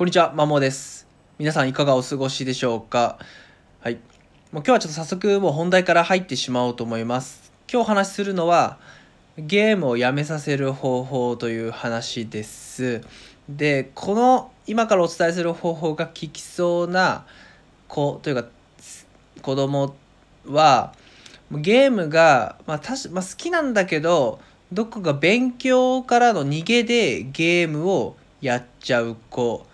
こんにちは、まもです。皆さんいかがお過ごしでしょうか？はい。もう今日はちょっと早速もう本題から入ってしまおうと思います。今日お話しするのは、ゲームをやめさせる方法という話です。で、この今からお伝えする方法が効きそうな子というか子供は、ゲームが、まあたしまあ、好きなんだけど、どこか勉強からの逃げでゲームをやっちゃう子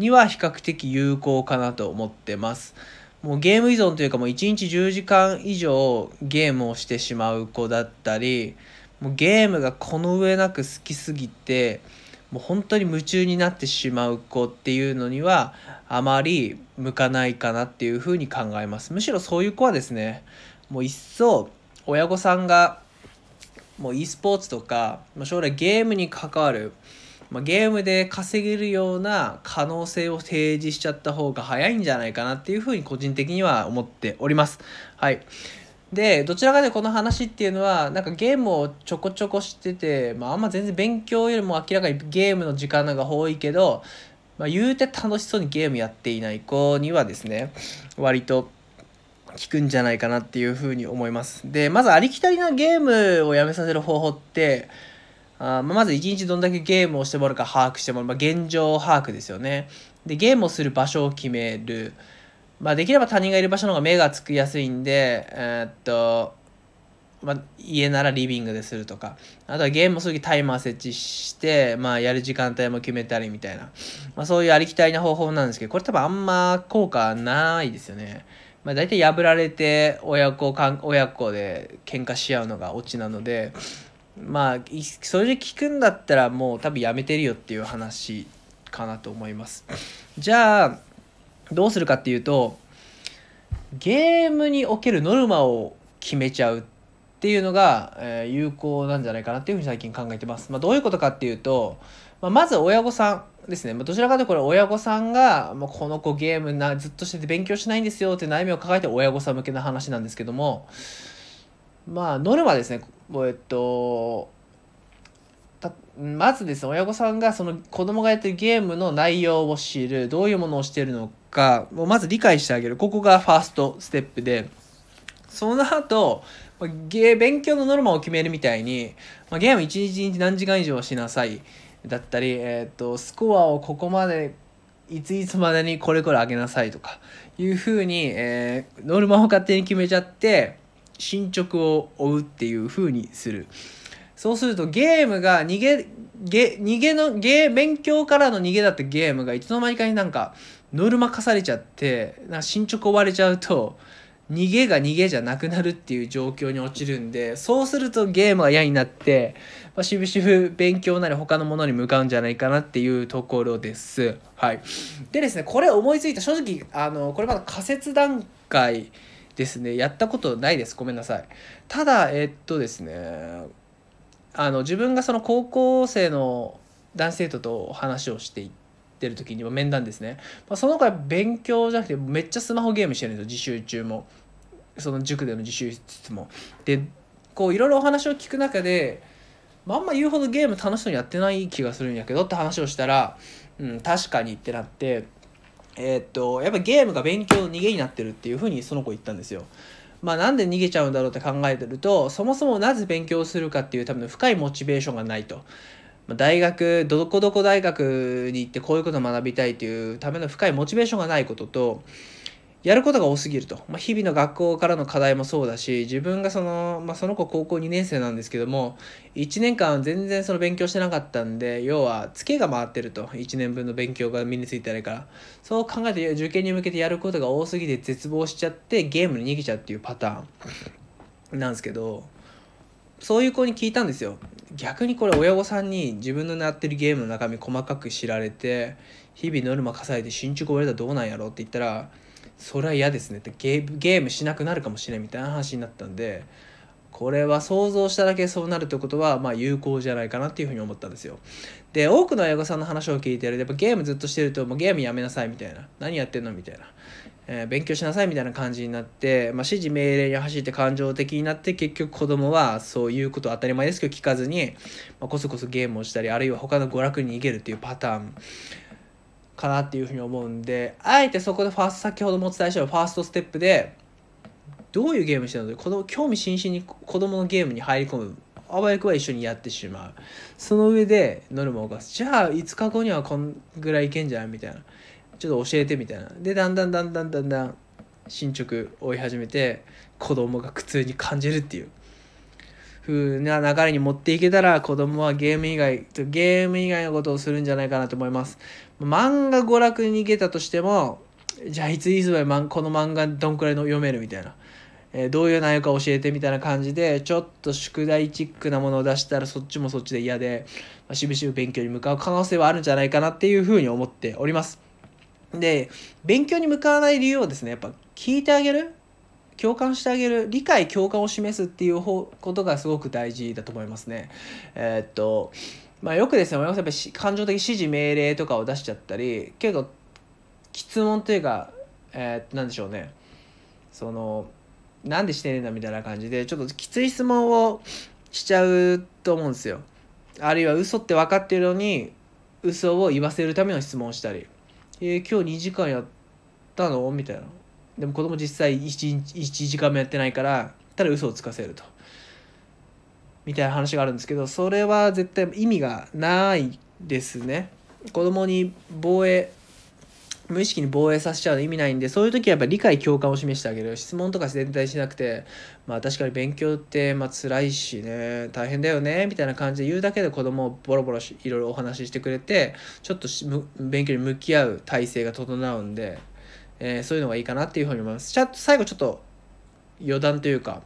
には比較的有効かなと思ってます。もうゲーム依存というかもう1日10時間以上ゲームをしてしまう子だったりもうゲームがこの上なく好きすぎてもう本当に夢中になってしまう子っていうのにはあまり向かないかなっていうふうに考えますむしろそういう子はですねもう一層親御さんがもう e スポーツとか将来ゲームに関わるまあ、ゲームで稼げるような可能性を提示しちゃった方が早いんじゃないかなっていうふうに個人的には思っております。はい。で、どちらかでこの話っていうのは、なんかゲームをちょこちょこしてて、まああんま全然勉強よりも明らかにゲームの時間のが多いけど、まあ、言うて楽しそうにゲームやっていない子にはですね、割と効くんじゃないかなっていうふうに思います。で、まずありきたりなゲームをやめさせる方法って、あまず1日どんだけゲームをしてもらうか把握してもらう、まあ、現状把握ですよね。で、ゲームをする場所を決める。まあ、できれば他人がいる場所の方が目がつくやすいんで、えー、っと、まあ、家ならリビングでするとか、あとはゲームをする時タイマー設置して、まあ、やる時間帯も決めたりみたいな、まあ、そういうありきたりな方法なんですけど、これ多分あんま効果ないですよね。まあ、大体破られて親子か親子で喧嘩し合うのがオチなので、まあそれで聞くんだったらもう多分やめてるよっていう話かなと思います。じゃあどうするかっていうとゲームにおけるノルマを決めちゃうっていうのが、えー、有効なんじゃないかなっていうふうに最近考えてます、まあ、どういうことかっていうと、まあ、まず親御さんですね、まあ、どちらかというとこれ親御さんがもうこの子ゲームなずっとしてて勉強しないんですよって悩みを抱えて親御さん向けの話なんですけどもまあノルマですね。えっとまずですね親御さんがその子供がやってるゲームの内容を知るどういうものをしてるのかをまず理解してあげる。ここがファーストステップでその後ゲ勉強のノルマを決めるみたいに、まあ、ゲーム1日に何時間以上しなさいだったり、えーと、スコアをここまでいついつまでにこれこれ上げなさいとかいうふうに、えー、ノルマを勝手に決めちゃって進捗を追うっていう風にする。そうするとゲームが逃げ、げ逃げの、ゲ勉強からの逃げだったゲームがいつの間にかになんかノルマ化されちゃって、なんか進捗追われちゃうと、逃げが逃げじゃなくなるっていう状況に落ちるんで、そうするとゲームが嫌になって、まあ、しぶしぶ勉強なり他のものに向かうんじゃないかなっていうところです。はい。でですね、これ思いついた、正直、あの、これまだ仮説段階、ですね。やったことないです。ごめんなさい。ただえっとですね。あの自分がその高校生の男子生徒と話をしていってる時には面談ですね、まあ、その子は勉強じゃなくてめっちゃスマホゲームしてるんですよ。自習中も。その塾での自習室も。でこういろいろお話を聞く中で、まあ、あんま言うほどゲーム楽しそうにやってない気がするんやけどって話をしたら、うん、確かにってなってえー、っとやっぱゲームが勉強の逃げになってるっていうふうにその子言ったんですよ。まあなんで逃げちゃうんだろうって考えてるとそもそもなぜ勉強するかっていうための深いモチベーションがないと。大学どこどこ大学に行ってこういうことを学びたいというための深いモチベーションがないこととやることが多すぎると、まあ、日々の学校からの課題もそうだし自分がその,、まあ、その子高校2年生なんですけども1年間全然その勉強してなかったんで要はツケが回ってると。1年分の勉強が身についてないから。そう考えて受験に向けてやることが多すぎて絶望しちゃってゲームに逃げちゃうっていうパターン。なんですけどそういう子に聞いたんですよ。逆にこれ親御さんに自分のやってるゲームの中身細かく知られて日々ノルマ課されて進捗終われたらどうなんやろって言ったらそれは嫌ですねってゲゲームしなくなるかもしれんみたいな話になったんでこれは想像しただけそうなるってことはまあ有効じゃないかなっていうふうに思ったんですよ。で多くの親御さんの話を聞いてるとやっぱゲームずっとしてるともうゲームやめなさいみたいな。何やってんのみたいな、えー、勉強しなさいみたいな感じになって、まあ、指示命令に走って感情的になって結局子供はそういうこと当たり前ですけど聞かずに、まあ、こそこそゲームをしたりあるいは他の娯楽に逃げるっていうパターン。かなっていうふうに思うんであえてそこでファースト先ほどもお伝えしたファーストステップでどういうゲームしてるの？子供興味津々に子供のゲームに入り込む。あわよくは一緒にやってしまう。その上でノルマを犯す。じゃあ5日後にはこんぐらいいけんじゃんみたいな。ちょっと教えてみたいな。でだんだんだんだんだんだん進捗追い始めて子供が苦痛に感じるっていう。風な流れに持っていけたら子供はゲーム以外ゲーム以外のことをするんじゃないかなと思います。漫画娯楽に逃げたとしてもじゃあいついつまでこの漫画どんくらいの読めるみたいな、え、どういう内容か教えてみたいな感じでちょっと宿題チックなものを出したらそっちもそっちで嫌で、まあ、しぶしぶ勉強に向かう可能性はあるんじゃないかなっていうふうに思っております。で勉強に向かわない理由をですねやっぱ聞いてあげる。共感してあげる理解共感を示すっていうことがすごく大事だと思いますね。えー、っとまあ、よくですねやっぱり感情的指示命令とかを出しちゃったり結構質問というか、えー、なんでしょうねそのなんでしてねえんだみたいな感じでちょっときつい質問をしちゃうと思うんですよ。あるいは嘘って分かってるのに嘘を言わせるための質問をしたり「えー、今日2時間やったの?」みたいなでも子供実際 1, 1時間もやってないからただ嘘をつかせると。みたいな話があるんですけどそれは絶対意味がないですね。子供に防衛無意識に防衛させちゃうの意味ないんでそういう時はやっぱり理解共感を示してあげる。質問とか全体しなくてまあ確かに勉強ってまあ辛いしね。大変だよね。みたいな感じで言うだけで子供をボロボロいろいろお話ししてくれてちょっと勉強に向き合う体制が整うんでえー、そういうのがいいかなっていうふうに思います。ちゃ最後ちょっと余談というか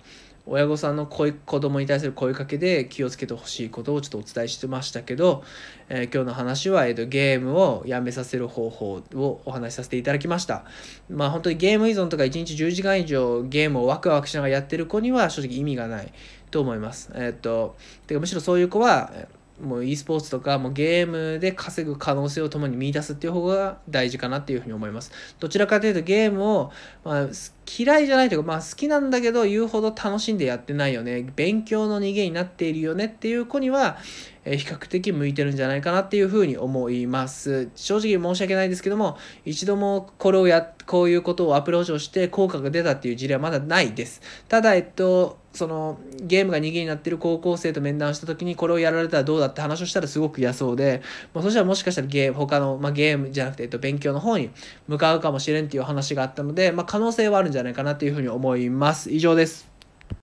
親御さんの子供に対する声かけで気をつけてほしいことをちょっとお伝えしてましたけど、えー、今日の話は、えーと、ゲームをやめさせる方法をお話しさせていただきましたまあ本当にゲーム依存とか1日10時間以上ゲームをワクワクしながらやってる子には正直意味がないと思いますえっ、ー、とてかむしろそういう子はもう e スポーツとかもうゲームで稼ぐ可能性を共に見出すっていう方が大事かなっていうふうに思います。どちらかというとゲームを、まあ、嫌いじゃないというか、まあ、好きなんだけど言うほど楽しんでやってないよね。勉強の逃げになっているよねっていう子には、え比較的向いてるんじゃないかなっていうふうに思います。正直申し訳ないですけども一度もこれをやこういうことをアプローチをして効果が出たっていう事例はまだないです。ただえっとそのゲームが逃げになってる高校生と面談した時にこれをやられたらどうだって話をしたらすごく嫌そうで、まあ、そしたらもしかしたらゲーム他の、まあ、ゲームじゃなくて、えっと、勉強の方に向かうかもしれんっていう話があったので、まあ、可能性はあるんじゃないじゃないかなというふうに思います。以上です。